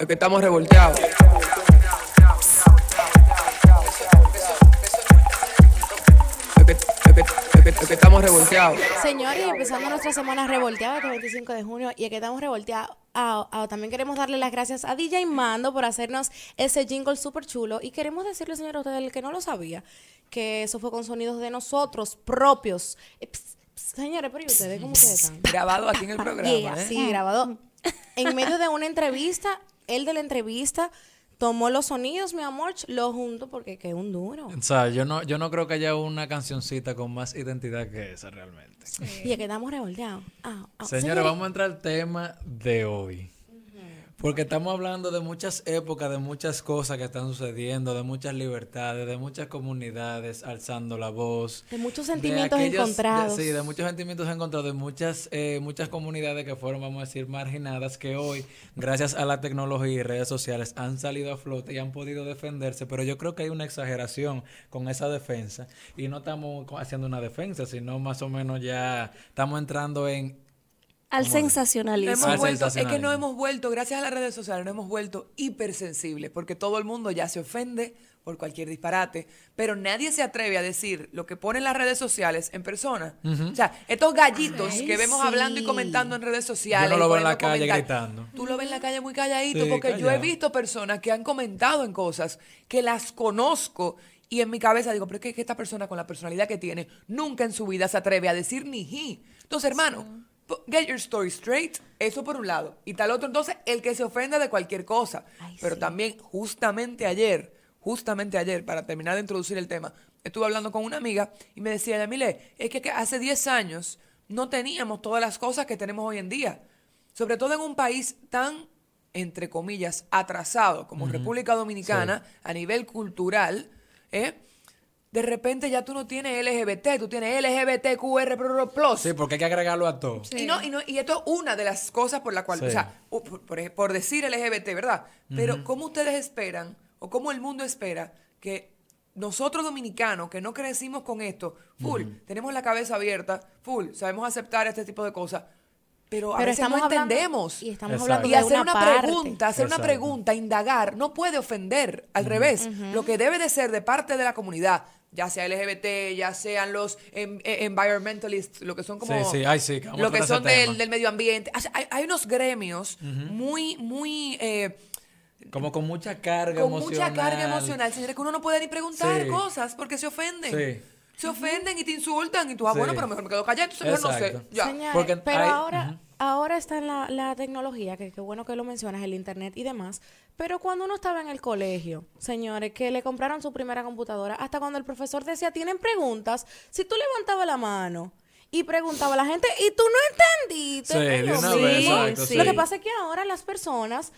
Es que estamos revolteados. Es que, es que- es que- es que estamos revolteados. Señores, empezando nuestra semana revolteada este 25 de junio y es que estamos revolteados. Ah, ah, también queremos darle las gracias a DJ Mando por hacernos ese jingle súper chulo y queremos decirle, señor, a usted el que no lo sabía, que eso fue con sonidos de nosotros propios. Eh, ps, ps, señores, pero ¿y ustedes cómo ustedes están? Grabado aquí en el programa. Yeah, ¿eh? sí, grabado. En medio de una entrevista, él de la entrevista tomó los sonidos, mi amor, lo junto porque que es un duro. O sea, yo no, yo no creo que haya una cancioncita con más identidad que esa realmente. Y es que estamos revolteados. Ah, ah, Señores, vamos a entrar al tema de hoy. Porque estamos hablando de muchas épocas, de muchas cosas que están sucediendo, de muchas libertades, de muchas comunidades alzando la voz. De muchos de sentimientos de- encontrados. sí, de muchos sentimientos encontrados, de muchas, eh, muchas comunidades que fueron, vamos a decir, marginadas, que hoy, gracias a la tecnología y redes sociales, han salido a flote y han podido defenderse. Pero yo creo que hay una exageración con esa defensa. Y no estamos haciendo una defensa, sino más o menos ya estamos entrando en Al sensacionalismo. hemos vuelto, es que nos hemos vuelto, gracias a las redes sociales, nos hemos vuelto hipersensibles, porque todo el mundo ya se ofende por cualquier disparate, pero nadie se atreve a decir lo que ponen las redes sociales en persona. O sea, estos gallitos Ay, que vemos sí. hablando y comentando en redes sociales. Yo no lo veo en la calle gritando. Tú lo ves en la calle muy calladito, Sí, porque yo he visto personas que han comentado en cosas que las conozco. Y en mi cabeza digo, pero es que, esta persona con la personalidad que tiene, nunca en su vida se atreve a decir ni ji. Entonces, hermano, get your story straight. Eso por un lado. Y tal otro, entonces, el que se ofenda de cualquier cosa. Ay, pero sí. también, justamente ayer, justamente ayer, para terminar de introducir el tema, estuve hablando con una amiga y me decía, Yamile, es que, que hace 10 años no teníamos todas las cosas que tenemos hoy en día. Sobre todo en un país tan, entre comillas, atrasado como República Dominicana a nivel cultural, ¿eh? De repente ya tú no tienes LGBT, tú tienes LGBTQR+. Sí, porque hay que agregarlo a todo. Y, no, y, no, y esto es una de las cosas por la cual, Sí. o sea, por, por decir LGBT, ¿verdad? Pero ¿cómo ustedes esperan o cómo el mundo espera que nosotros dominicanos que no crecimos con esto, full, tenemos la cabeza abierta, full, sabemos aceptar este tipo de cosas, pero a Pero veces estamos no hablando- entendemos. y estamos Exacto. hablando Y de hacer una, una, parte. pregunta, hacer una pregunta, indagar, no puede ofender. Al revés, lo que debe de ser de parte de la comunidad, ya sea LGBT, ya sean los em- eh, environmentalists, lo que son como... Sí, sí, ay, sí, que lo que son del, del medio ambiente. O sea, Hay, hay unos gremios muy, muy... eh, Como con mucha carga con emocional. mucha carga emocional, señores, que uno no puede ni preguntar Sí. cosas porque se ofenden. Sí. Se ofenden y te insultan y tú, ah, Sí. bueno, pero mejor me quedo callado, entonces mejor no sé. Ya. Porque pero hay- ahora, ahora está en la, la tecnología, que qué bueno que lo mencionas, el internet y demás. Pero cuando uno estaba en el colegio, señores, que le compraron su primera computadora, hasta cuando el profesor decía, tienen preguntas, si tú levantabas la mano y preguntaba a la gente, y tú no entendiste. Sí, que de yo una sí. vez, exacto, sí. Lo que pasa es que ahora las personas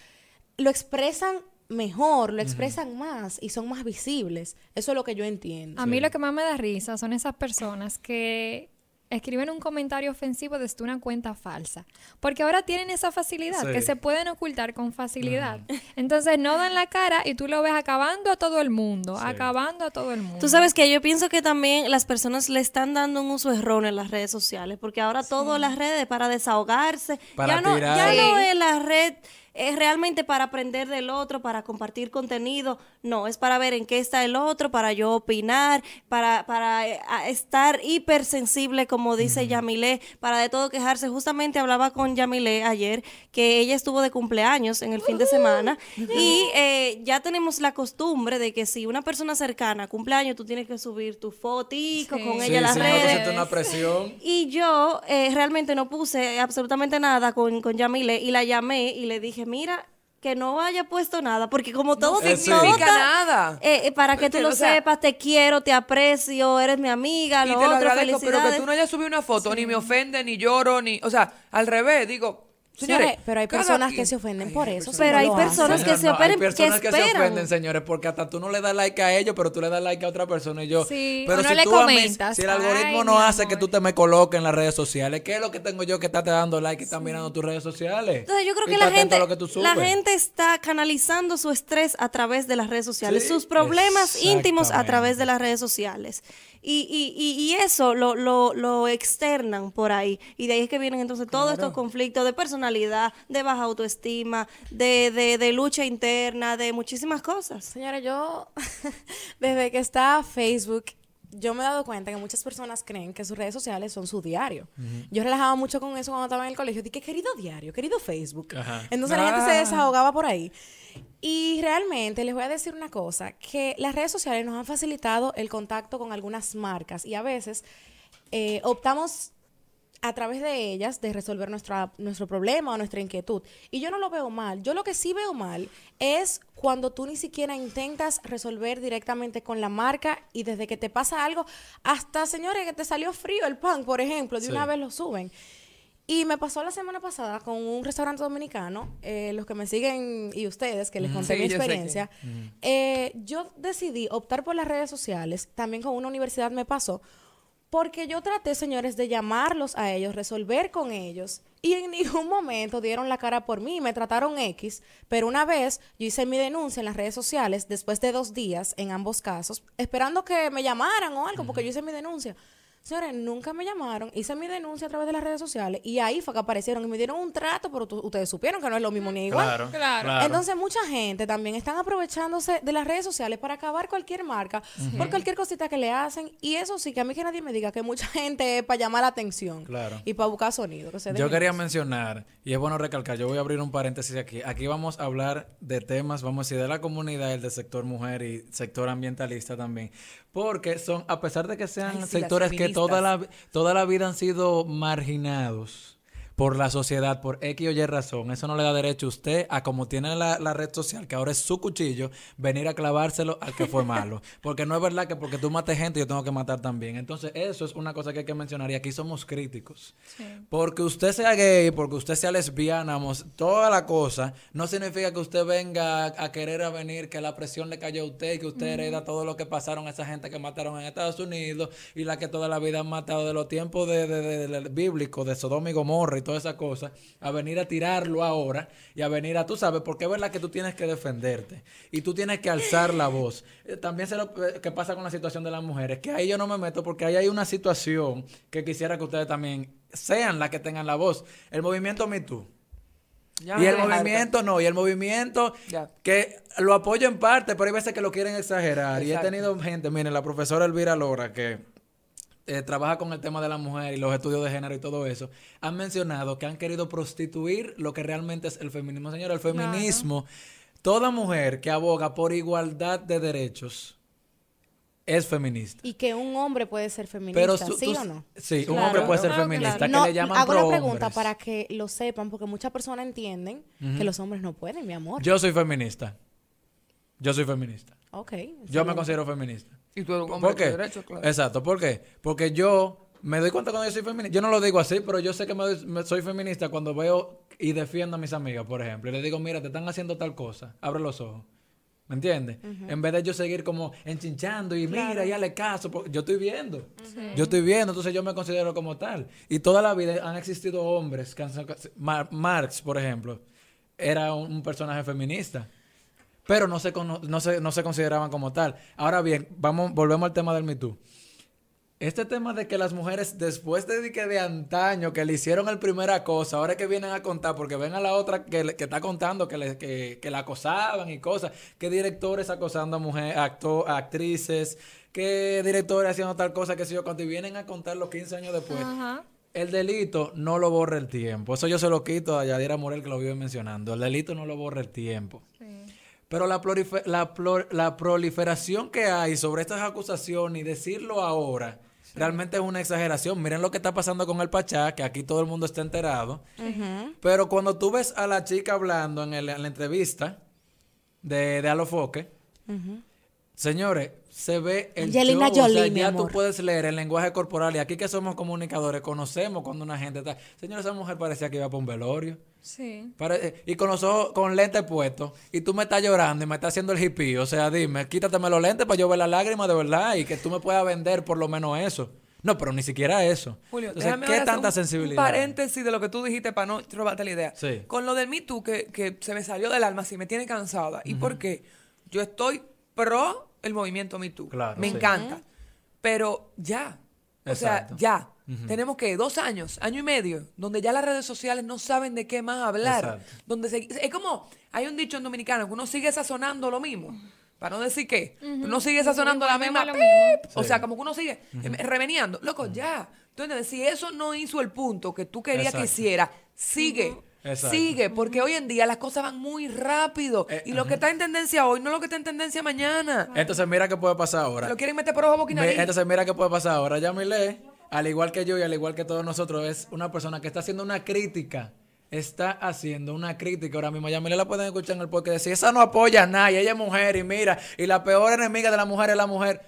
lo expresan mejor, lo expresan más y son más visibles. Eso es lo que yo entiendo. A mí lo que más me da risa son esas personas que escriben un comentario ofensivo desde una cuenta falsa. Porque ahora tienen esa facilidad, Sí. que se pueden ocultar con facilidad. Entonces no dan la cara y tú lo ves acabando a todo el mundo, acabando a todo el mundo. Tú sabes que yo pienso que también las personas le están dando un uso erróneo en las redes sociales, porque ahora todo las redes para desahogarse, Para ya no, ya es la red es realmente para aprender del otro, para compartir contenido, no, es para ver en qué está el otro, para yo opinar, para, para eh, estar hipersensible, como dice Yamilé, para de todo quejarse. Justamente hablaba con Yamilé ayer, que ella estuvo de cumpleaños en el fin de semana, y eh, ya tenemos la costumbre de que si una persona cercana cumpleaños, tú tienes que subir tu fotico Sí. con Sí, ella a las sí, redes. una presión. Y yo eh, realmente no puse absolutamente nada con, con Yamile y la llamé y le dije, mira, que no haya puesto nada, porque como todo, todo significa nada. eh, eh, para que tú lo O sea, sepas, te quiero, te aprecio, eres mi amiga, y lo te lo otro, agradezco, pero que tú no hayas subido una foto, ni me ofende, ni lloro, ni. O sea, al revés, digo. Señores, Señores, pero hay personas que se ofenden por eso, Pero hay personas que se operen- hay personas que que, se esperan. ofenden, señores, porque hasta tú no le das like a ellos, pero tú le das like a otra persona y yo. Sí, pero si le tú a mí- comentas. si el algoritmo Ay, no hace que tú te me coloques en las redes sociales, ¿qué es lo que tengo yo que estarte dando like y están mirando tus redes sociales? Entonces yo creo Y que está la gente, a lo que tú la gente está canalizando su estrés a través de las redes sociales, Sí, sus problemas íntimos a través de las redes sociales. Y, y, y, y eso lo, lo, lo externan por ahí. Y de ahí es que vienen entonces todos estos conflictos de personalidad, de baja autoestima, de, de, de lucha interna, de muchísimas cosas. Señora, yo, desde que está Facebook, yo me he dado cuenta que muchas personas creen que sus redes sociales son su diario. Yo relajaba mucho con eso cuando estaba en el colegio. Dije, querido diario, querido Facebook. Ajá. Entonces la gente se Ah. desahogaba por ahí. Y realmente les voy a decir una cosa, que las redes sociales nos han facilitado el contacto con algunas marcas y a veces eh, optamos a través de ellas de resolver nuestra, nuestro problema o nuestra inquietud. Y yo no lo veo mal. Yo lo que sí veo mal es cuando tú ni siquiera intentas resolver directamente con la marca y desde que te pasa algo, hasta señores que te salió frío el pan, por ejemplo, de Sí. una vez lo suben. Y me pasó la semana pasada con un restaurante dominicano, eh, los que me siguen y ustedes, que les conté Sí, mi yo que- experiencia, eh, yo decidí optar por las redes sociales, también con una universidad me pasó, porque yo traté, señores, de llamarlos a ellos, resolver con ellos, y en ningún momento dieron la cara por mí, me trataron X, pero una vez yo hice mi denuncia en las redes sociales, después de dos días, en ambos casos, esperando que me llamaran o algo, porque yo hice mi denuncia. Señores, nunca me llamaron, hice mi denuncia a través de las redes sociales y ahí fue que aparecieron y me dieron un trato, pero tú- ustedes supieron que no es lo mismo ni igual. Claro, Claro. claro. Entonces, mucha gente también están aprovechándose de las redes sociales para acabar cualquier marca por cualquier cosita que le hacen. Y eso sí, que a mí que nadie me diga que mucha gente es para llamar la atención Claro. y para buscar sonido. que se Yo quería eso. mencionar, y es bueno recalcar, yo voy a abrir un paréntesis aquí. Aquí vamos a hablar de temas, vamos a decir, de la comunidad, el del sector mujer y sector ambientalista también. Porque son, a pesar de que sean Ay, sí, las sectores que toda la, toda la vida han sido marginados por la sociedad, por X o Y razón, eso no le da derecho a usted a como tiene la, la red social, que ahora es su cuchillo, venir a clavárselo al que fue malo. Porque no es verdad que porque tú mates gente yo tengo que matar también. Entonces eso es una cosa que hay que mencionar y aquí somos críticos. Porque usted sea gay, porque usted sea lesbiana, mos- toda la cosa, no significa que usted venga a, a querer a venir, que la presión le cayó a usted y que usted hereda todo lo que pasaron a esa gente que mataron en Estados Unidos y la que toda la vida han matado de los tiempos de, de, de- del bíblico, de Sodoma y Gomorra y toda esa cosa, a venir a tirarlo ahora y a venir a, tú sabes, porque es verdad que tú tienes que defenderte y tú tienes que alzar la voz. Eh, También sé lo que pasa con la situación de las mujeres, que ahí yo no me meto porque ahí hay una situación que quisiera que ustedes también sean las que tengan la voz. El movimiento Me Too. Ya y el movimiento no, y el movimiento Ya. que lo apoyo en parte, pero hay veces que lo quieren exagerar. Y he tenido gente, miren, la profesora Elvira Lora, que eh, trabaja con el tema de la mujer y los estudios de género y todo eso, han mencionado que han querido prostituir lo que realmente es el feminismo. Señora, el feminismo, toda mujer que aboga por igualdad de derechos es feminista. Y que un hombre puede ser feminista, Pero ¿sí tú- o no? Sí, un hombre puede ser Claro, feminista, que No, le llaman hago prohombres. pregunta para que lo sepan, porque muchas personas entienden que los hombres no pueden, mi amor. Yo soy feminista. Yo soy feminista. ok. Yo me considero feminista. Y tú eres un hombre ¿Por qué? claro. Exacto, ¿por qué? Porque yo me doy cuenta cuando yo soy feminista. Yo no lo digo así, pero yo sé que me doy- me- soy feminista cuando veo y defiendo a mis amigas, por ejemplo. Y les digo, mira, te están haciendo tal cosa. Abre los ojos. ¿Me entiendes? En vez de yo seguir como enchinchando y mira, y hazle caso. yo estoy viendo. Yo estoy viendo, entonces yo me considero como tal. Y toda la vida han existido hombres que han Mar- Marx, por ejemplo, era un, un personaje feminista. Pero no se, no, se, no se consideraban como tal. Ahora bien, vamos, volvemos al tema del Me Too. Este tema de que las mujeres, después de que de antaño, que le hicieron el primera cosa, ahora que vienen a contar, porque ven a la otra que, le- que está contando que, le- que, que la acosaban y cosas, que directores acosando a mujeres, acto, actrices, que directores haciendo tal cosa, que sé yo, cuando vienen a contar los 15 años después. Ajá. El delito no lo borra el tiempo. Eso yo se lo quito a Yadira Morel que lo vive mencionando. El delito no lo borra el tiempo. Pero la, la, la proliferación que hay sobre estas acusaciones y decirlo ahora realmente es una exageración. Miren lo que está pasando con el Pachá, que aquí todo el mundo está enterado. Pero cuando tú ves a la chica hablando en, el- en la entrevista de, de Alofoque, señores, se ve el Angelina show, o sea, ya tú amor. puedes leer el lenguaje corporal y aquí que somos comunicadores conocemos cuando una gente está... Señora, esa mujer parecía que iba para un velorio. Sí. Eh, y con los ojos, con lentes puestos, y tú me estás llorando y me estás haciendo el hippie. O sea, dime, quítateme los lentes para yo ver las lágrimas de verdad y que tú me puedas vender por lo menos eso. No, pero ni siquiera eso. Julio, Entonces, déjame ¿qué ahora hacer tanta un- sensibilidad? Un paréntesis de lo que tú dijiste para no robarte la idea. Sí. Con lo del Me Too, que, que se me salió del alma, sí, me tiene cansada. ¿Y por qué? Yo estoy pro el movimiento Me Too. Claro, me sí. encanta. Pero ya. O sea, Ya. Tenemos que dos años, año y medio, donde ya las redes sociales no saben de qué más hablar. Exacto. Donde se- es como, hay un dicho en dominicano que uno sigue sazonando lo mismo. Para no decir qué. Uno sigue sazonando la misma. O sea, como que uno sigue eh, reveniando. Loco, ya. Entonces, si eso no hizo el punto que tú querías que hiciera, sigue. Exacto. Sigue, porque hoy en día las cosas van muy rápido. Eh, y lo que está en tendencia hoy no es lo que está en tendencia mañana. Entonces, mira qué puede pasar ahora. Lo quieren meter por ojo, nariz. Entonces, mira qué puede pasar ahora. Yamile, al igual que yo y al igual que todos nosotros, es una persona que está haciendo una crítica. Está haciendo una crítica ahora mismo. Yamile la pueden escuchar en el podcast decir, esa no apoya a nadie, ella es mujer y mira, y la peor enemiga de la mujer es la mujer.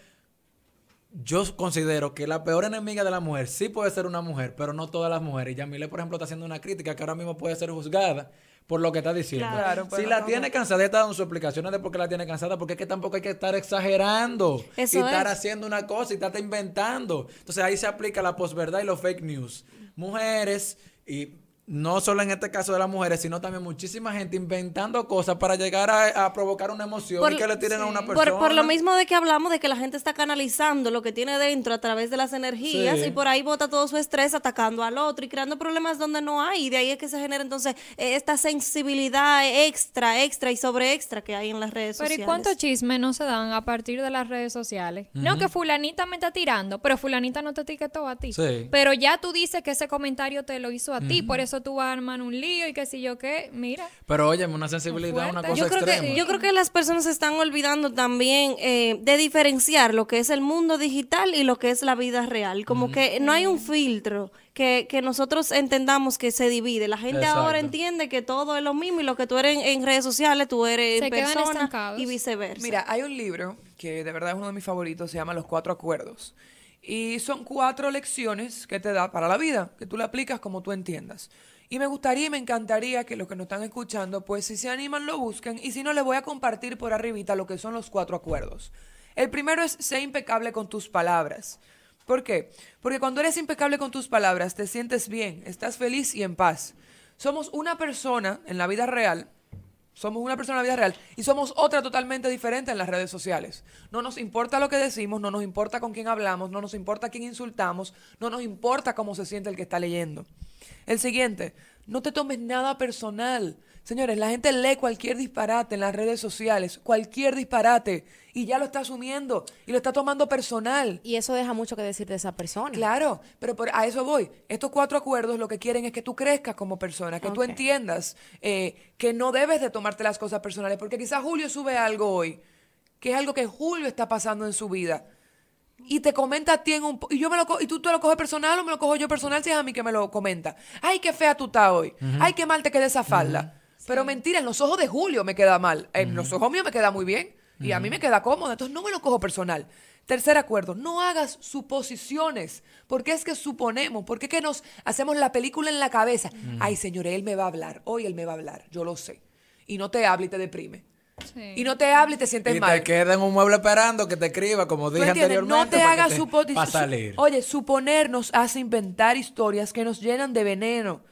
Yo considero que la peor enemiga de la mujer sí puede ser una mujer, pero no todas las mujeres. Y Yamile, por ejemplo, está haciendo una crítica que ahora mismo puede ser juzgada por lo que está diciendo. Claro, si la no- tiene cansada, está dando sus explicaciones de por qué la tiene cansada, porque es que tampoco hay que estar exagerando Eso y estar es. haciendo una cosa y estar inventando. Entonces ahí se aplica la posverdad y los fake news. Mujeres y no solo en este caso de las mujeres, sino también muchísima gente inventando cosas para llegar a, a provocar una emoción Por- y que le tiren a una persona. Por, por lo mismo de que hablamos de que la gente está canalizando lo que tiene dentro a través de las energías Sí. y por ahí bota todo su estrés atacando al otro y creando problemas donde no hay. Y de ahí es que se genera entonces eh, esta sensibilidad extra, extra y sobre extra que hay en las redes Pero ¿y sociales. cuántos chismes no se dan a partir de las redes sociales? No, que fulanita me está tirando, pero fulanita no te etiquetó a ti. Sí. Pero ya tú dices que ese comentario te lo hizo a ti, por eso tú vas a armar un lío y que si yo qué, mira. Pero óyeme, una sensibilidad, una cosa Yo creo, extrema. que, yo creo que las personas se están olvidando también eh, de diferenciar lo que es el mundo digital y lo que es la vida real. Como que no hay un filtro que, que nosotros entendamos que se divide. La gente ahora entiende que todo es lo mismo y lo que tú eres en, en redes sociales, tú eres Se en quedan persona estancados. y viceversa. Mira, hay un libro que de verdad es uno de mis favoritos, se llama Los Cuatro Acuerdos. Y son cuatro lecciones que te da para la vida, que tú la aplicas como tú entiendas. Y me gustaría y me encantaría que los que nos están escuchando, pues si se animan, lo busquen. Y si no, les voy a compartir por arribita lo que son los cuatro acuerdos. El primero es ser impecable con tus palabras. ¿Por qué? Porque cuando eres impecable con tus palabras, te sientes bien, estás feliz y en paz. Somos una persona en la vida real somos una persona en la vida real y somos otra totalmente diferente en las redes sociales. No nos importa lo que decimos, no nos importa con quién hablamos, no nos importa quién insultamos, no nos importa cómo se siente el que está leyendo. El siguiente, no te tomes nada personal. Señores, la gente lee cualquier disparate en las redes sociales, cualquier disparate, y ya lo está asumiendo y lo está tomando personal. Y eso deja mucho que decir de esa persona. Claro, pero por- a eso voy. Estos cuatro acuerdos lo que quieren es que tú crezcas como persona, que tú entiendas eh, que no debes de tomarte las cosas personales, porque quizás Julio sube algo hoy, que es algo que Julio está pasando en su vida. Y te comenta a ti en un... Y, yo me lo co- y tú te lo coges personal o me lo cojo yo personal si es a mí que me lo comenta. Ay, qué fea tú estás hoy. Ay, qué mal te queda esa falda. Pero mentira, en los ojos de Julio me queda mal. En los ojos míos me queda muy bien. Y a mí me queda cómodo. Entonces no me lo cojo personal. Tercer acuerdo, no hagas suposiciones. Porque es que suponemos, porque es que nos hacemos la película en la cabeza. Ay, señores, él me va a hablar. Hoy él me va a hablar. Yo lo sé. Y no te habla y te deprime. Sí. Y no te habla y te sientes y mal. te queda en un mueble esperando que te escriba, como ¿Tú dije entiendes? anteriormente. No te hagas para salir. Oye, suponer nos hace inventar historias que nos llenan de veneno.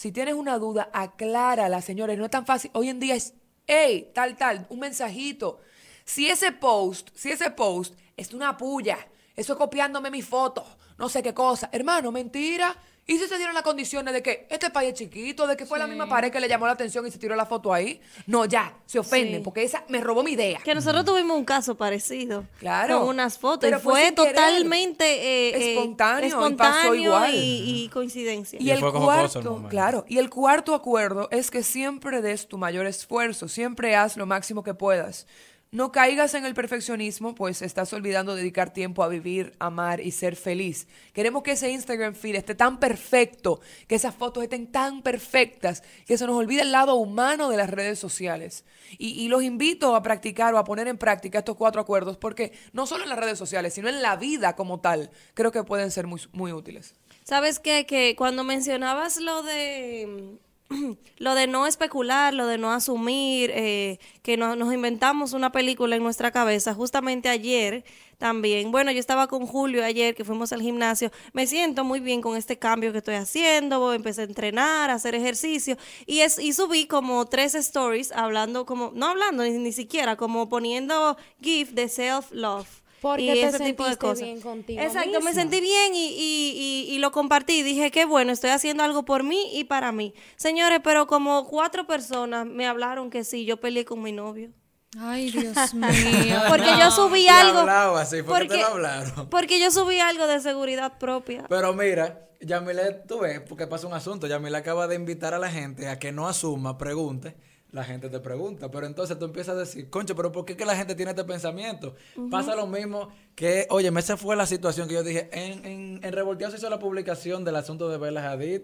Si tienes una duda, aclárala, señores. No es tan fácil. Hoy en día es, hey, tal, tal, un mensajito. Si ese post, si ese post es una puya, eso es copiándome mi foto, no sé qué cosa. Hermano, mentira. ¿Y si se dieron las condiciones de que este país es chiquito, de que fue la misma pared que le llamó la atención y se tiró la foto ahí? No, ya, se ofenden, Sí. porque esa me robó mi idea. Que nosotros tuvimos un caso parecido. Claro. Con unas fotos. Pero y fue totalmente eh, eh, Espontáneo, y pasó espontáneo igual. y, y coincidencia. Y, Y el fue como cosa el cuarto, claro, y el cuarto acuerdo es que siempre des tu mayor esfuerzo, siempre haz lo máximo que puedas. No caigas en el perfeccionismo, pues estás olvidando dedicar tiempo a vivir, amar y ser feliz. Queremos que ese Instagram feed esté tan perfecto, que esas fotos estén tan perfectas, que se nos olvide el lado humano de las redes sociales. Y, los invito a practicar o a poner en práctica estos cuatro acuerdos, porque no solo en las redes sociales, sino en la vida como tal, creo que pueden ser muy, muy útiles. ¿Sabes qué? Que cuando mencionabas lo de lo de no especular, lo de no asumir, eh, que no- nos inventamos una película en nuestra cabeza, justamente ayer también, bueno, yo estaba con Julio ayer que fuimos al gimnasio, me siento muy bien con este cambio que estoy haciendo, empecé a entrenar, a hacer ejercicio. Y, es, y subí como tres stories hablando como, no hablando ni, ni siquiera, como poniendo GIF de self-love. Porque y te ese tipo de cosas. bien contigo Exacto, me sentí bien y, y, y, y lo compartí. Dije que bueno, estoy haciendo algo por mí y para mí. Señores, pero como cuatro personas me hablaron que sí, yo peleé con mi novio. Ay, Dios mío. Porque yo subí algo. hablaba así, ¿por qué te lo hablaron? Porque yo subí algo de seguridad propia. Pero mira, Yamile, tú ves, porque pasa un asunto. Yamile acaba de invitar a la gente a que no asuma, pregunte. La gente te pregunta, pero entonces tú empiezas a decir, concho, pero ¿por qué que la gente tiene este pensamiento? Pasa lo mismo que, oye, esa fue la situación que yo dije. En, en, en Revolteado se hizo la publicación del asunto de Bella Hadid.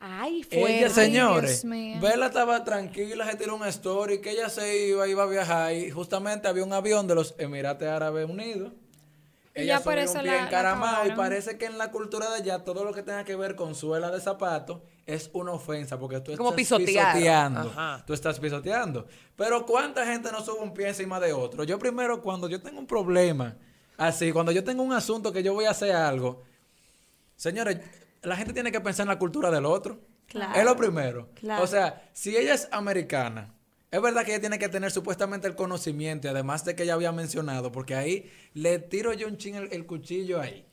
Ay, Ella, fuerte. señores. Bella estaba tranquila, se tiró una story que ella se iba, iba a viajar y justamente había un avión de los Emiratos Árabes Unidos. Y Ella subió un pie la- la encaramado y acabaron. parece que en la cultura de allá todo lo que tenga que ver con suela de zapatos es una ofensa porque tú Como estás pisotear. pisoteando. Ajá. Tú estás pisoteando. Pero ¿cuánta gente no sube un pie encima de otro? Yo primero, cuando yo tengo un problema, así, cuando yo tengo un asunto que yo voy a hacer algo, señores, la gente tiene que pensar en la cultura del otro. Claro. Es lo primero. Claro. O sea, si ella es americana, es verdad que ella tiene que tener supuestamente el conocimiento, y además de que ella había mencionado, porque ahí le tiro yo un ching el, el cuchillo ahí.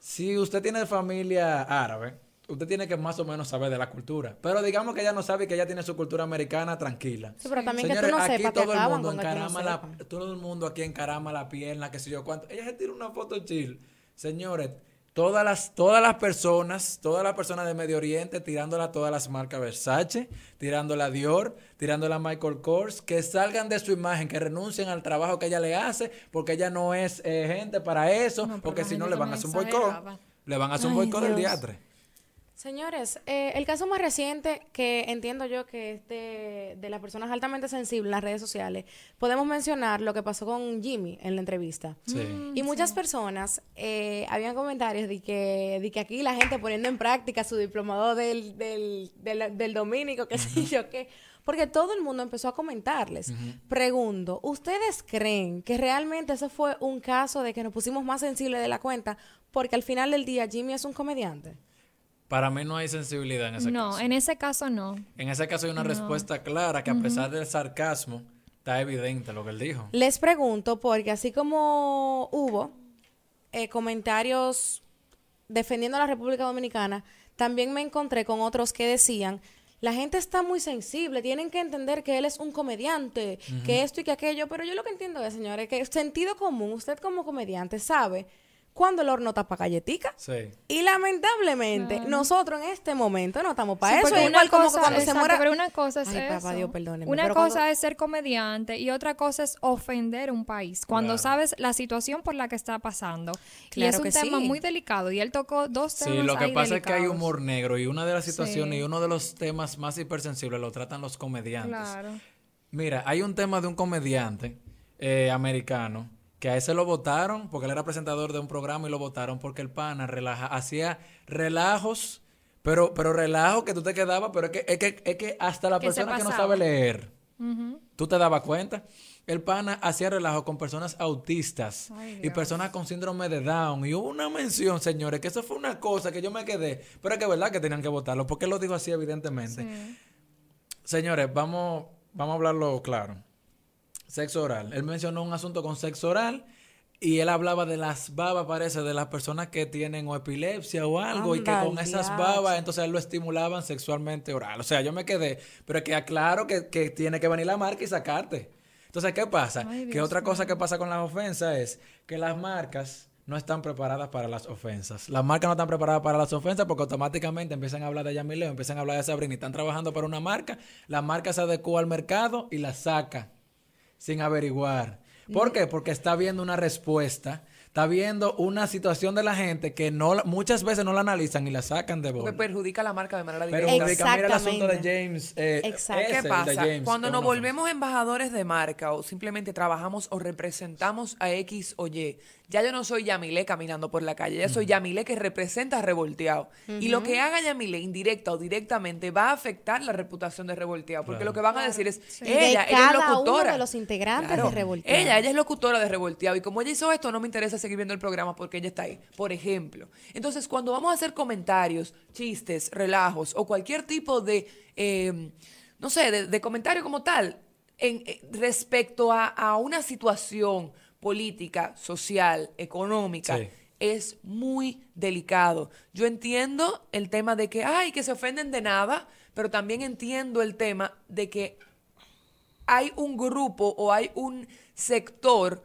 Si usted tiene familia árabe, usted tiene que más o menos saber de la cultura. Pero digamos que ella no sabe y que ella tiene su cultura americana tranquila. Sí, pero también que tú Señores, no aquí sepas, te todo el mundo que tú no encarama la, todo el mundo aquí encarama la pierna, qué sé yo cuánto. Ella se tira una foto chill. Señores, todas las, todas las personas, todas las personas de Medio Oriente tirándola a todas las marcas Versace, tirándola a Dior, tirándola a Michael Kors, que salgan de su imagen, que renuncien al trabajo que ella le hace, porque ella no es eh, gente para eso, No, porque si no le van a hacer un boicot. Le van a hacer un boicot del Dios. diatre. Señores, eh, el caso más reciente que entiendo yo que es de, de las personas altamente sensibles en las redes sociales, podemos mencionar lo que pasó con Jimmy en la entrevista. Sí. Y muchas personas eh, habían comentarios de que, de que aquí la gente poniendo en práctica su diplomado del, del, del, del dominico, qué sé yo qué. Porque todo el mundo empezó a comentarles. Pregunto, ¿ustedes creen que realmente eso fue un caso de que nos pusimos más sensibles de la cuenta? Porque al final del día Jimmy es un comediante. Para mí no hay sensibilidad en ese No, caso. en ese caso no. En ese caso hay una respuesta clara que a pesar del sarcasmo, está evidente lo que él dijo. Les pregunto porque así como hubo eh, comentarios defendiendo a la República Dominicana, también me encontré con otros que decían, la gente está muy sensible, tienen que entender que él es un comediante, que esto y que aquello, pero yo lo que entiendo es, señores, que sentido común, usted como comediante sabe cuándo el horno tapa galletica. Sí. Y lamentablemente, nosotros en este momento no estamos para Sí, eso. Igual una como que cuando se muera. Pero una cosa es Ay, eso. papá Dios, perdóneme, Una pero cosa cuando- es ser comediante y otra cosa es ofender un país. Cuando Claro. sabes la situación por la que está pasando. y Claro es un que tema sí. muy delicado. Y él tocó dos temas Sí, lo que ahí pasa es que hay humor negro y una de las situaciones Sí. y uno de los temas más hipersensibles lo tratan los comediantes. Claro. Mira, hay un tema de un comediante eh, americano que a ese lo votaron porque él era presentador de un programa y lo votaron porque el pana relaja, hacía relajos, pero, pero relajos que tú te quedabas, pero es que, es que, es que hasta la persona que no sabe leer, tú te dabas cuenta. El pana hacía relajo con personas autistas Ay, y personas con síndrome de Down. Y hubo una mención, señores, que eso fue una cosa que yo me quedé. Pero es que es verdad que tenían que votarlo. porque él lo dijo así, evidentemente? Sí. Señores, vamos, vamos a hablarlo claro. Sexo oral. Él mencionó un asunto con sexo oral y él hablaba de las babas, parece, de las personas que tienen o epilepsia o algo y que con esas babas entonces él lo estimulaban sexualmente oral. O sea, yo me quedé, pero es que aclaro que, que tiene que venir la marca y sacarte. Entonces, ¿qué pasa? Ay, que otra cosa que pasa con las ofensas es que las marcas no están preparadas para las ofensas. Las marcas no están preparadas para las ofensas porque automáticamente empiezan a hablar de Yamileo, empiezan a hablar de Sabrina y están trabajando para una marca. La marca se adecua al mercado y la saca sin averiguar. ¿Por qué? Porque está viendo una respuesta, está viendo una situación de la gente que no muchas veces no la analizan y la sacan de Porque bola. perjudica a la marca de manera directa. Federica, mira el asunto de. James. eh, Exacto. ese, ¿Qué de pasa? James, Cuando nos volvemos embajadores de marca o simplemente trabajamos o representamos a X o Y, ya yo no soy Yamile caminando por la calle, ya soy Yamile que representa a Revolteado. Y lo que haga Yamile, indirecta o directamente, va a afectar la reputación de Revolteado, porque lo que van a decir es, Y de ella, ella es cada uno locutora. de los integrantes de Revolteado. Ella, ella es locutora de Revolteado y como ella hizo esto, no me interesa seguir viendo el programa porque ella está ahí, por ejemplo. Entonces, cuando vamos a hacer comentarios, chistes, relajos o cualquier tipo de, eh, no sé, de, de comentario como tal, en, eh, respecto a, a una situación política, social, económica, Sí. es muy delicado. Yo entiendo el tema de que, ay, que se ofenden de nada, pero también entiendo el tema de que hay un grupo o hay un sector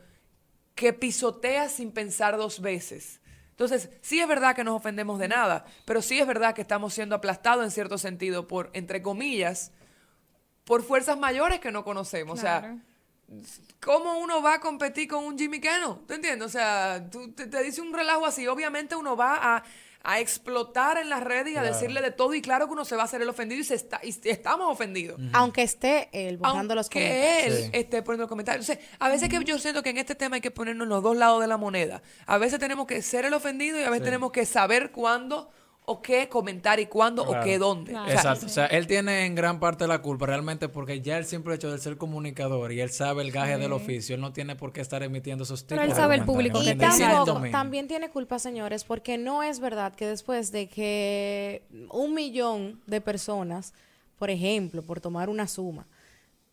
que pisotea sin pensar dos veces. Entonces, sí es verdad que nos ofendemos de nada, pero sí es verdad que estamos siendo aplastados en cierto sentido por, entre comillas, por fuerzas mayores que no conocemos. O sea, ¿cómo uno va a competir con un Jimmy Kimmel? ¿Te entiendes? O sea, tú te, te dice un relajo así, obviamente uno va a, a explotar en las redes y a Claro. decirle de todo y claro que uno se va a hacer el ofendido y, se está, y estamos ofendidos Aunque esté él borrando los comentarios. que él Sí. esté poniendo comentarios. O sea, a veces que yo siento que en este tema hay que ponernos los dos lados de la moneda. A veces tenemos que ser el ofendido y a veces Sí. tenemos que saber cuándo o qué comentar y cuándo o Claro. qué dónde. Claro. Exacto, o sea, él tiene en gran parte la culpa realmente porque ya el simple hecho de ser comunicador y él sabe el gaje del oficio, él no tiene por qué estar emitiendo esos Pero tipos él de sabe el público Y Él tampoco, también tiene culpa, señores, porque no es verdad que después de que un millón de personas, por ejemplo, por tomar una suma,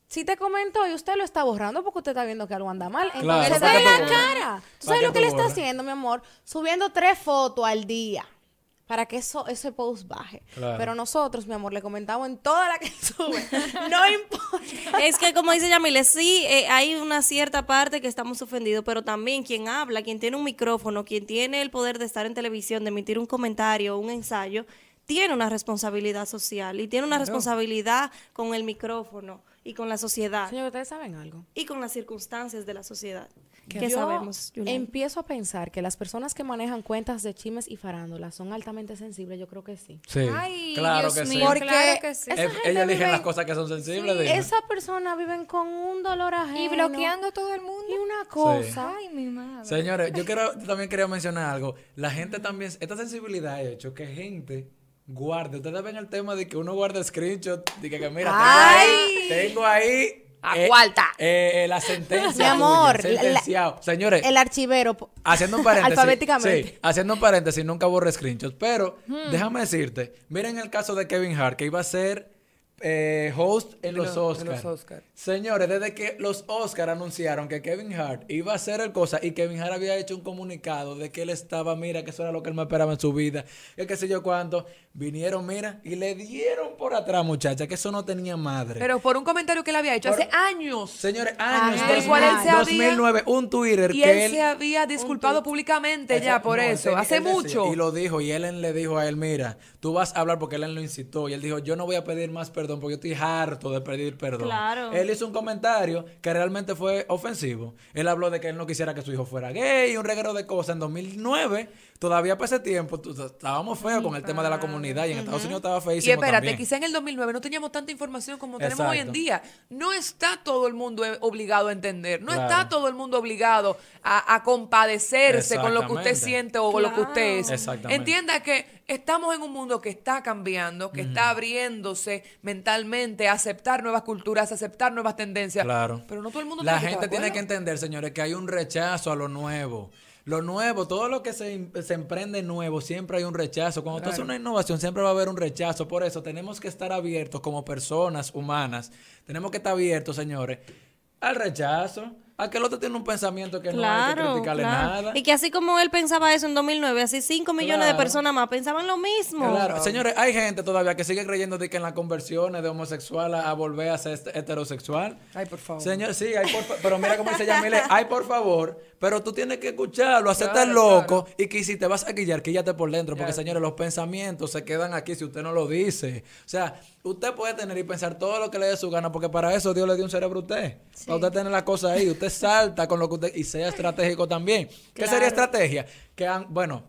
si te comentó y usted lo está borrando porque usted está viendo que algo anda mal, Claro, entonces ¿para da qué la cara. ¿Tú ¿Para sabes lo que le está haciendo, mi amor? Subiendo tres fotos al día. Para que eso, ese post baje. Claro. Pero nosotros, mi amor, le comentamos en toda la que sube. No importa. Es que como dice Yamile, sí, eh, hay una cierta parte que estamos ofendidos, pero también quien habla, quien tiene un micrófono, quien tiene el poder de estar en televisión, de emitir un comentario, un ensayo, tiene una responsabilidad social y tiene una responsabilidad con el micrófono y con la sociedad Señor, ¿ustedes saben algo? y con las circunstancias de la sociedad. ¿Qué, Yo sabemos, Julián? empiezo a pensar que las personas que manejan cuentas de chimes y farándulas son altamente sensibles. Yo creo que sí. Sí, Ay, claro Dios que sí. mío, Porque claro que sí. esa gente Ellos eligen vive- las cosas que son sensibles. Sí, dime. esa persona viven con un dolor ajeno. Y bloqueando a todo el mundo. Y una cosa. Ay, mi madre. Señores, yo quiero, también quería mencionar algo. La gente también, esta sensibilidad ha hecho que gente guarde. Ustedes ven el tema de que uno guarda screenshot, de que, que mira, Ay. tengo ahí, tengo ahí. A eh, cuarta. eh, eh, la sentencia. Mi amor, tuya, la- sentenciado. Señores, El archivero. Haciendo un paréntesis. Alfabéticamente. Sí, haciendo un paréntesis, nunca borré screenshots. Pero Hmm. déjame decirte, miren el caso de Kevin Hart, que iba a ser eh, host en los, los- en Oscars. los Oscar. Señores, desde que los Oscars anunciaron que Kevin Hart iba a hacer el cosa y Kevin Hart había hecho un comunicado de que él estaba, mira, que eso era lo que él me esperaba en su vida, que qué sé yo cuánto, vinieron, mira, y le dieron por atrás, muchacha, que eso no tenía madre. Pero por un comentario que él había hecho Por- hace años. Señores, años, Ay, del cual él se había- 2009, un Twitter Y que él, él... se había disculpado públicamente ya por no, eso, hace él decía- mucho. Y lo dijo, y Ellen le dijo a él, mira, tú vas a hablar porque Ellen lo incitó. Y él dijo, yo no voy a pedir más perdón porque yo estoy harto de pedir perdón. Claro. Él hizo un comentario que realmente fue ofensivo. Él habló de que él no quisiera que su hijo fuera gay, un reguero de cosas. En 2009, todavía para ese tiempo, estábamos feos con el tema de la comunidad y en Estados Unidos estaba Y feísimo espérate, también. quizá en el 2009 no teníamos tanta información como tenemos hoy en día. No está todo el mundo eh, obligado a entender. No está todo el mundo obligado a, a compadecerse con lo que usted siente o con lo que usted es. Entienda que estamos en un mundo que está cambiando, que está abriéndose mentalmente a aceptar nuevas culturas, a aceptar nuevas tendencias. Claro. Pero no todo el mundo La tiene gente tiene que entender, señores, que hay un rechazo a lo nuevo. Lo nuevo, todo lo que se, se emprende nuevo, siempre hay un rechazo. Cuando tú haces una innovación, siempre va a haber un rechazo. Por eso tenemos que estar abiertos como personas humanas. Tenemos que estar abiertos, señores, al rechazo, a que el otro tiene un pensamiento que no hay que criticarle claro. nada. Y que así como él pensaba eso en 2009, así 5 millones de personas más pensaban lo mismo. Claro, señores, hay gente todavía que sigue creyendo de que en las conversiones de homosexual a, a volver a ser este- heterosexual. Ay, por favor. Señor, sí, hay por, pero mira cómo dice Yamile, ay por favor, pero tú tienes que escucharlo, hacerte loco y que si te vas a guillar, quíllate por dentro, porque señores, los pensamientos se quedan aquí si usted no lo dice. O sea, usted puede tener y pensar todo lo que le dé su gana, porque para eso Dios le dio un cerebro a usted. Para usted tener la cosa ahí, usted salta con lo que usted y sea estratégico también. ¿Qué sería estrategia? Que bueno,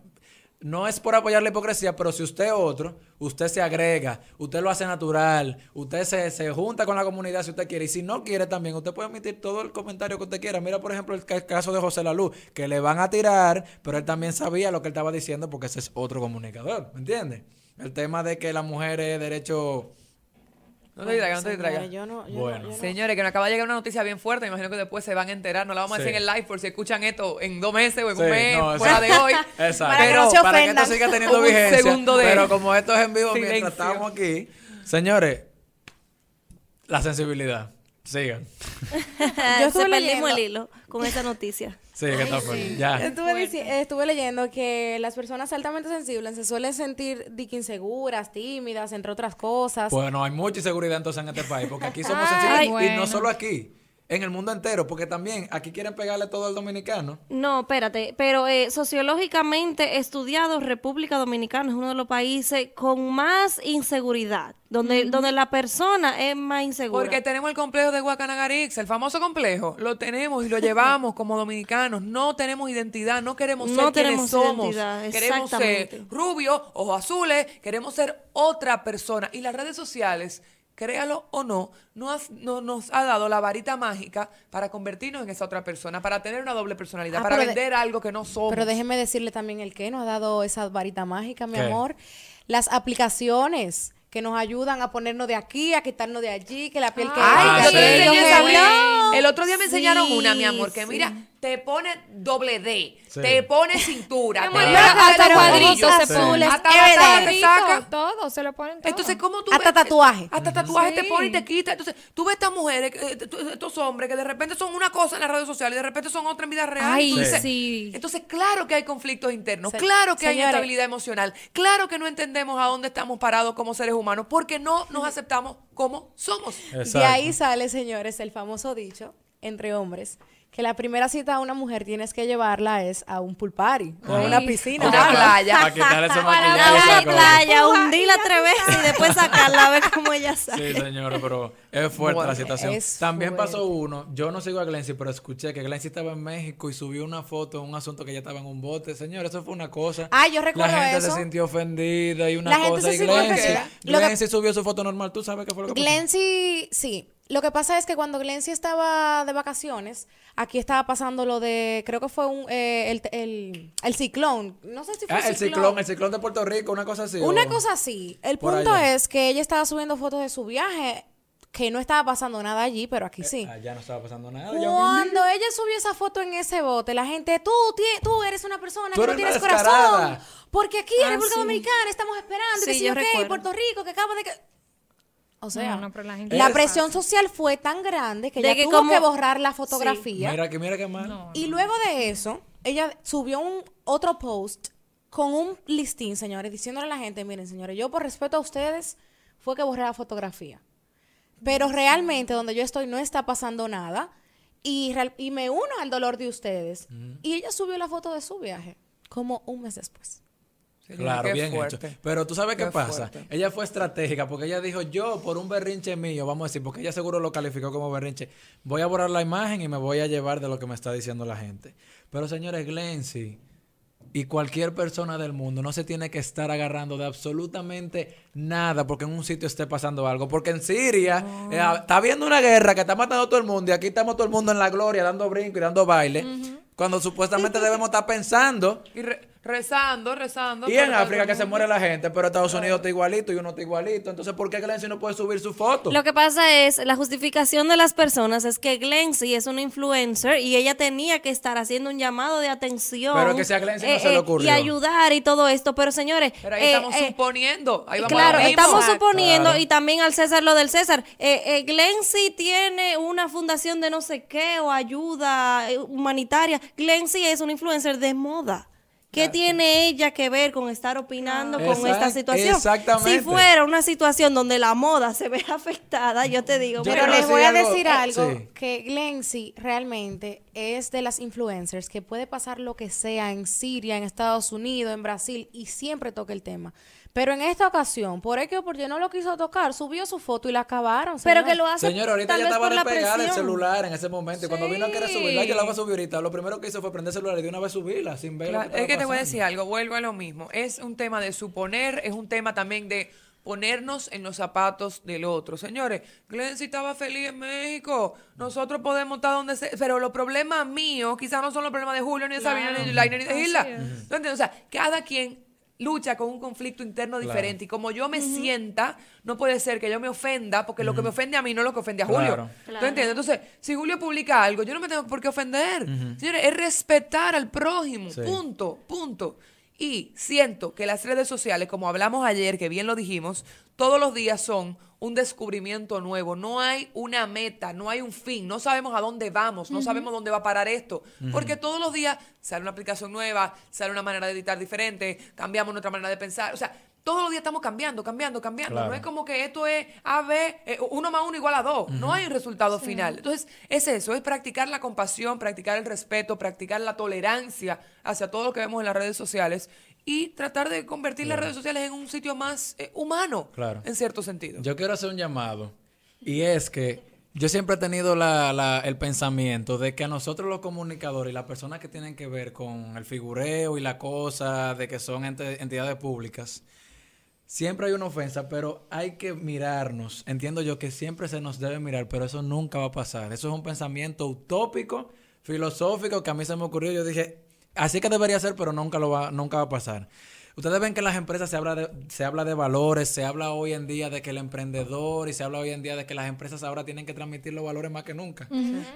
no es por apoyar la hipocresía, pero si usted es otro, usted se agrega, usted lo hace natural, usted se, se junta con la comunidad si usted quiere. Y si no quiere también, usted puede emitir todo el comentario que usted quiera. Mira, por ejemplo, el ca- caso de José Laluz, que le van a tirar, pero él también sabía lo que él estaba diciendo porque ese es otro comunicador, ¿me entiende? El tema de que la mujer es derecho... No te distraigas, no te distraigas. Señores, yo no- yo no- Bueno. yo no- Señores, que nos acaba de llegar una noticia bien fuerte, me imagino que después se van a enterar, no la vamos a decir en el live por si escuchan esto en dos meses o en Sí, un mes, no, fuera de hoy. Exacto. Para que Pero no se para que esto siga teniendo Un vigencia. segundo de pero como esto es en vivo silencio. mientras estamos aquí, señores, la sensibilidad. Sigan. Yo estuve Se perdimos el hilo con esa noticia. Sí, que está fuerte. Ya. Estuve, dici- estuve leyendo que las personas altamente sensibles se suelen sentir que inseguras, tímidas, entre otras cosas. Bueno, hay mucha inseguridad entonces en este país, porque aquí somos Ay, sensibles y bueno. no solo aquí, en el mundo entero, porque también aquí quieren pegarle todo al dominicano. No, espérate, pero eh, sociológicamente estudiado, República Dominicana es uno de los países con más inseguridad, donde, donde la persona es más insegura. Porque tenemos el complejo de Guacanagarix, el famoso complejo. Lo tenemos y lo llevamos como dominicanos. No tenemos identidad, no queremos ser No quienes tenemos somos. identidad, Queremos ser rubios, ojos azules, queremos ser otra persona. Y las redes sociales, créalo o no, no has- no- nos ha dado la varita mágica para convertirnos en esa otra persona, para tener una doble personalidad, Ah, para de- vender algo que no somos. Pero déjeme decirle también el que nos ha dado esa varita mágica, mi ¿Qué? amor. Las aplicaciones que nos ayudan a ponernos de aquí, a quitarnos de allí, que la piel que... Ay, Ah, yo sí. te enseñé que esa el otro día me enseñaron Sí, una, mi amor, que sí. mira, te pone doble D, Sí. te pone cintura, te pone hasta cuadritos se ponen. hasta saca. todo, se lo ponen todo. Entonces, ¿cómo tú Hasta ves- tatuaje. Hasta tatuaje te pone y te quita. Entonces, tú ves estas mujeres, eh, estos hombres que de repente son una cosa en las redes sociales y de repente son otra en vida real. Ay, dices- sí. Entonces, claro que hay conflictos internos, Se- claro que hay inestabilidad emocional, claro que no entendemos a dónde estamos parados como seres humanos porque no nos aceptamos como somos. De ahí sale, señores, el famoso dicho entre hombres que la primera cita a una mujer tienes que llevarla es a un pool party o a Ay. una piscina. Una ¿no? playa. Para quitarle ese a maquillaje. cosa. playa, hundirla tres veces y después sacarla a ver cómo ella sale. Sí, señora, pero es fuerte Bueno, la situación. También fuerte. pasó uno, yo no sigo a Glency, pero escuché que Glency estaba en México y subió una foto un asunto que ella estaba en un bote. Señor, eso fue una cosa. Ah, yo recuerdo La gente eso. se sintió ofendida y una La gente cosa. se y Glency, ofendida. Lo que- Glency subió su foto normal. ¿Tú sabes qué fue lo que pasó? Glency, sí. Lo que pasa es que cuando Glency estaba de vacaciones, aquí estaba pasando lo de, creo que fue un, eh, el, el, el ciclón. No sé si fue Ah, el ciclón, el ciclón de Puerto Rico, una cosa así. Una o- cosa así. El punto allá. es que ella estaba subiendo fotos de su viaje, que no estaba pasando nada allí, pero aquí sí. Allá no estaba pasando nada. Cuando ella subió esa foto en ese bote, la gente, tú, tú eres una persona Tú que no tienes corazón. Porque aquí en Ah, República sí. Dominicana estamos esperando, que Sí, sí, yo. Puerto Rico, que acaba de que... O sea, No, no, pero la gente la se presión social fue tan grande que ella que tuvo como- que borrar la fotografía. Mira que mira qué mal. No. Y luego de eso, ella subió un otro post con un listín, señores, diciéndole a la gente, miren, señores, yo por respeto a ustedes fue que borré la fotografía. Pero realmente donde yo estoy no está pasando nada y, real- y me uno al dolor de ustedes. Y ella subió la foto de su viaje como un mes después. Claro, qué bien fuerte. hecho. Pero tú sabes qué, Qué pasa. fuerte. Ella fue estratégica porque ella dijo, yo por un berrinche mío, vamos a decir, porque ella seguro lo calificó como berrinche, voy a borrar la imagen y me voy a llevar de lo que me está diciendo la gente. Pero señores, Glency y cualquier persona del mundo no se tiene que estar agarrando de absolutamente nada porque en un sitio esté pasando algo. Porque en Siria eh, está habiendo una guerra que está matando a todo el mundo y aquí estamos todo el mundo en la gloria dando brinco y dando baile. Cuando supuestamente debemos estar pensando Y re- rezando, rezando. y en África que se muere la gente, pero Estados Unidos está igualito y uno está igualito. Entonces, ¿por qué Glency no puede subir su foto? Lo que pasa es, la justificación de las personas es que Glency es una influencer y ella tenía que estar haciendo un llamado de atención. Pero que sea Glency no se le ocurrió. Y ayudar y todo esto. Pero señores. Pero ahí eh, estamos eh, suponiendo. Ahí vamos a Claro, mismo. estamos Exacto. suponiendo Claro. y también al César lo del César. Eh, eh, Glency tiene una fundación de no sé qué o ayuda eh, humanitaria. Glency es una influencer de moda. ¿Qué tiene ella que ver con estar opinando con Exact- esta situación? exactamente. Si fuera una situación donde la moda se ve afectada, yo te digo, Yo Pero les voy a decir decir algo- algo, sí. que Glency realmente es de las influencers que puede pasar lo que sea en Siria, en Estados Unidos, en Brasil y siempre toca el tema. Pero en esta ocasión, por X o por Y no lo quiso tocar, subió su foto y la acabaron. pero que lo hace Señor, ahorita ya estaba despegada el celular en ese momento. Y cuando vino a querer subirla, yo la voy a subir ahorita. Lo primero que hizo fue prender el celular y de una vez subirla sin ver. lo Claro, que es que te voy a decir algo, vuelvo a lo mismo. Es un tema de suponer, es un tema también de ponernos en los zapatos del otro. Señores, Glency estaba feliz en México. Nosotros podemos estar donde sea. Pero los problemas míos quizás no son los problemas de Julio, ni de Sabina, ni de Lainer, ni de Así Gilda. es. ¿Tú entiendes? O sea, cada quien lucha con un conflicto interno Claro. diferente. Y como yo me sienta, no puede ser que yo me ofenda, porque lo que me ofende a mí no es lo que ofende a Julio. Claro. ¿Tú entiendes? Entonces, si Julio publica algo, yo no me tengo por qué ofender. Señores, es respetar al prójimo. Sí. Punto, punto. Y siento que las redes sociales, como hablamos ayer, que bien lo dijimos, todos los días son un descubrimiento nuevo. No hay una meta, no hay un fin, no sabemos a dónde vamos, no sabemos dónde va a parar esto. Porque todos los días sale una aplicación nueva, sale una manera de editar diferente, cambiamos nuestra manera de pensar. O sea, todos los días estamos cambiando, cambiando, cambiando. Claro. No es como que esto es A, B, eh, uno más uno igual a dos. No hay un resultado final. Entonces, es eso, es practicar la compasión, practicar el respeto, practicar la tolerancia hacia todo lo que vemos en las redes sociales y tratar de convertir las redes sociales en un sitio más eh, humano, Claro. en cierto sentido. Yo quiero hacer un llamado. Y es que yo siempre he tenido la- la- el pensamiento de que a nosotros los comunicadores y las personas que tienen que ver con el figureo y la cosa de que son ente- entidades públicas, siempre hay una ofensa, pero hay que mirarnos. Entiendo yo que siempre se nos debe mirar, pero eso nunca va a pasar. Eso es un pensamiento utópico, filosófico, que a mí se me ocurrió. Yo dije, así que debería ser, pero nunca, lo va, nunca va a pasar. Ustedes ven que en las empresas se habla, de, se habla de valores, se habla hoy en día de que el emprendedor y se habla hoy en día de que las empresas ahora tienen que transmitir los valores más que nunca.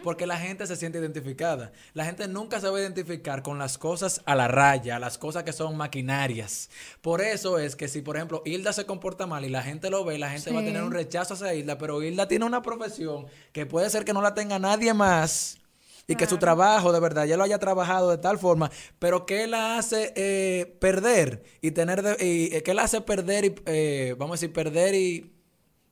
Porque la gente se siente identificada. La gente nunca se va a identificar con las cosas a la raya, las cosas que son maquinarias. Por eso es que si, por ejemplo, Hilda se comporta mal y la gente lo ve, la gente va a tener un rechazo hacia Hilda, pero Hilda tiene una profesión que puede ser que no la tenga nadie más y que su trabajo de verdad ya lo haya trabajado de tal forma, pero que la hace eh, perder y tener de- y eh, que la hace perder y eh, vamos a decir perder y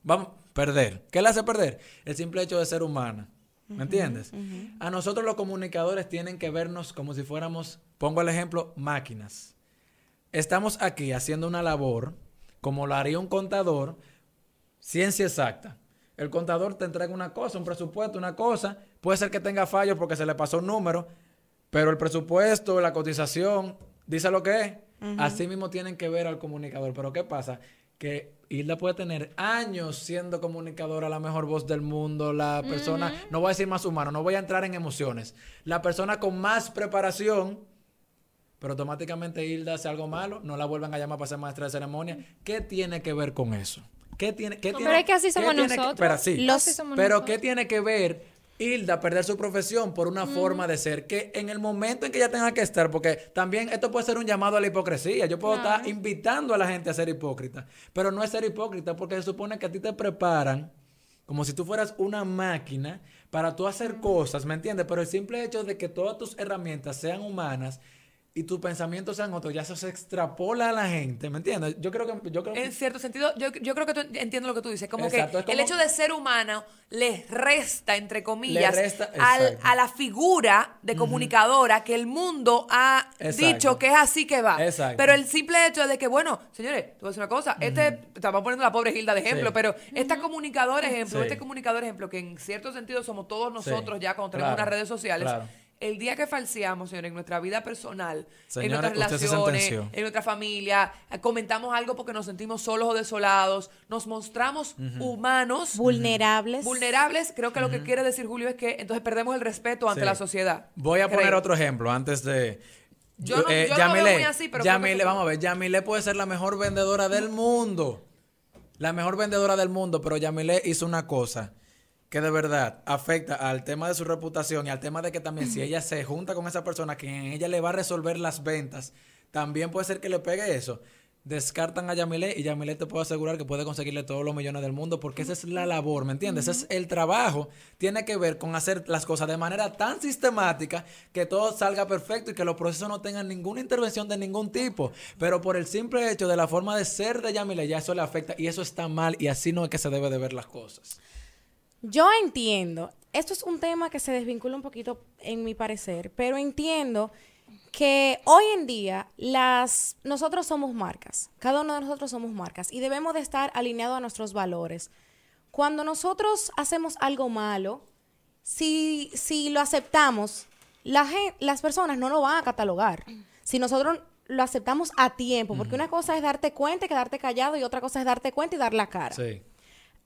vamos perder. ¿Qué le hace perder? El simple hecho de ser humana. ¿Me entiendes? A nosotros los comunicadores tienen que vernos como si fuéramos, pongo el ejemplo, máquinas. Estamos aquí haciendo una labor como lo haría un contador, ciencia exacta. El contador te entrega una cosa, un presupuesto, una cosa. Puede ser que tenga fallos porque se le pasó un número, pero el presupuesto, la cotización, dice lo que es. Así mismo tienen que ver al comunicador. Pero ¿qué pasa? Que Hilda puede tener años siendo comunicadora, la mejor voz del mundo, la persona, no voy a decir más humano, no voy a entrar en emociones, la persona con más preparación, pero automáticamente Hilda hace algo malo, no la vuelven a llamar para ser maestra de ceremonia. ¿Qué tiene que ver con eso? ¿Qué tiene, qué No, tiene- pero es que así somos tiene que- nosotros. pero sí. Los- pero nosotros. ¿qué tiene que ver Hilda perder su profesión por una forma de ser? Que en el momento en que ella tenga que estar, porque también esto puede ser un llamado a la hipocresía. Yo puedo estar invitando a la gente a ser hipócrita, pero no es ser hipócrita porque se supone que a ti te preparan como si tú fueras una máquina para tú hacer cosas, ¿me entiendes? Pero el simple hecho de que todas tus herramientas sean humanas y tus pensamientos sean otros, ya eso se extrapola a la gente, ¿me entiendes? Yo creo que... Yo creo que En cierto sentido, yo, yo creo que tú ent- entiendo lo que tú dices. Como Exacto, que como- el hecho de ser humano les resta, entre comillas, resta- al- a la figura de comunicadora que el mundo ha Exacto. dicho que es así que va. Exacto. Pero el simple hecho de que, bueno, señores, te voy a decir una cosa. Este, estamos poniendo la pobre Hilda de ejemplo, Sí. pero esta comunicadora ejemplo, Sí. este comunicador ejemplo, que en cierto sentido somos todos nosotros ya cuando tenemos claro, unas redes sociales. claro. El día que falseamos, señores, en nuestra vida personal, en nuestras se relaciones, en nuestra familia, eh, comentamos algo porque nos sentimos solos o desolados, nos mostramos humanos, Vulnerables. vulnerables. Creo que lo que quiere decir Julio es que entonces perdemos el respeto ante Sí. la sociedad. Voy a poner otro ejemplo antes de. Yo no- yo no lo veo muy así, pero que Yamile, vamos a ver, Yamile puede ser la mejor vendedora del mundo. La mejor vendedora del mundo, pero Yamile hizo una cosa que de verdad afecta al tema de su reputación y al tema de que también si ella se junta con esa persona que ella le va a resolver las ventas, también puede ser que le pegue eso. Descartan a Yamile y Yamile te puedo asegurar que puede conseguirle todos los millones del mundo porque esa es la labor, ¿me entiendes? Ese es el trabajo. Tiene que ver con hacer las cosas de manera tan sistemática que todo salga perfecto y que los procesos no tengan ninguna intervención de ningún tipo. Pero por el simple hecho de la forma de ser de Yamile ya eso le afecta y eso está mal y así no es que se debe de ver las cosas. Yo entiendo, esto es un tema que se desvincula un poquito en mi parecer, pero entiendo que hoy en día las nosotros somos marcas, cada uno de nosotros somos marcas y debemos de estar alineados a nuestros valores. Cuando nosotros hacemos algo malo, si, si lo aceptamos, la las personas no lo van a catalogar. Si nosotros lo aceptamos a tiempo, porque una cosa es darte cuenta y quedarte callado y otra cosa es darte cuenta y dar la cara. Sí.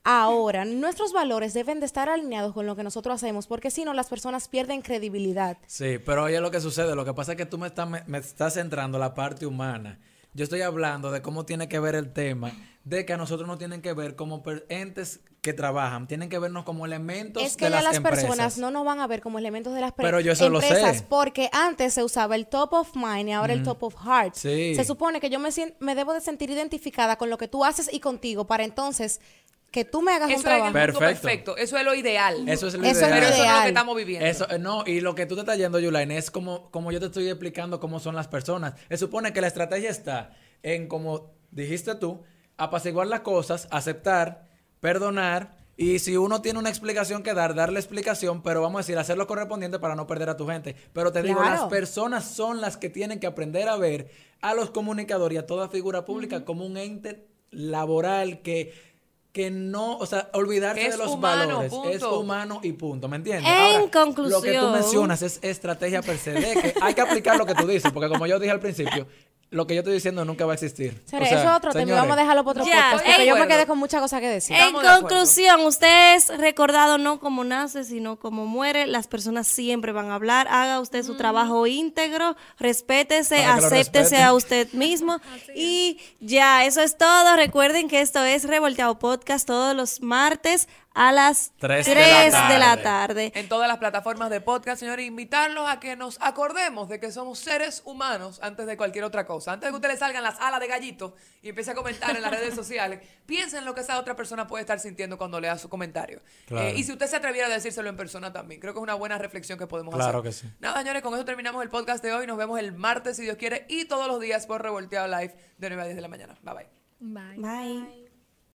Ahora, nuestros valores deben de estar alineados con lo que nosotros hacemos, porque si no, las personas pierden credibilidad. Sí, pero oye lo que sucede. Lo que pasa es que tú me estás, me, me estás centrando la parte humana. Yo estoy hablando de cómo tiene que ver el tema, de que a nosotros nos tienen que ver como entes que trabajan, tienen que vernos como elementos Es que de ya las, las empresas. personas no nos van a ver como elementos de las Pero yo eso lo empresas sé. porque antes se usaba el top of mind y ahora el top of heart. Sí. Se supone que yo me, me debo de sentir identificada con lo que tú haces y contigo para entonces que tú me hagas un Eso es el trabajo. Perfecto. perfecto. Eso es lo ideal. Eso es lo Eso es lo ideal. Eso es lo que estamos viviendo. Eso, eh, no, y lo que tú te estás yendo, Yulaine, es como, como yo te estoy explicando cómo son las personas. Se supone que la estrategia está en, como dijiste tú, apaciguar las cosas, aceptar, perdonar, y si uno tiene una explicación que dar, darle explicación, pero vamos a decir, hacer lo correspondiente para no perder a tu gente. Pero te digo, Claro. las personas son las que tienen que aprender a ver a los comunicadores y a toda figura pública como un ente laboral que... Que no, o sea, olvidarse es de los humano, valores. Es humano y punto, ¿me entiendes? En Lo que tú conclusión. mencionas es estrategia per se, de que hay que aplicar lo que tú dices, porque como yo dije al principio, lo que yo estoy diciendo nunca va a existir. Señores, O sea, eso es otro tema. Vamos a dejarlo para otro Ya, podcast porque yo me quedé con muchas cosas que decir. En de conclusión, usted es recordado no como nace, sino como muere. Las personas siempre van a hablar. Haga usted su trabajo íntegro, respétese, acéptese a usted mismo. y ya, eso es todo. Recuerden que esto es Revolteado Podcast todos los martes a las Tres 3 de la de la tarde. en todas las plataformas de podcast, señores, invitarlos a que nos acordemos de que somos seres humanos antes de cualquier otra cosa. Antes de que ustedes salgan las alas de gallito y empiece a comentar en las redes sociales, piensen lo que esa otra persona puede estar sintiendo cuando lea su comentario. Claro. Eh, y si usted se atreviera a decírselo en persona también, creo que es una buena reflexión que podemos Claro hacer. que sí. Nada, señores, con eso terminamos el podcast de hoy. Nos vemos el martes, si Dios quiere, y todos los días por Revolteado Live de 9 a 10 de la mañana. Bye bye. Bye. Bye.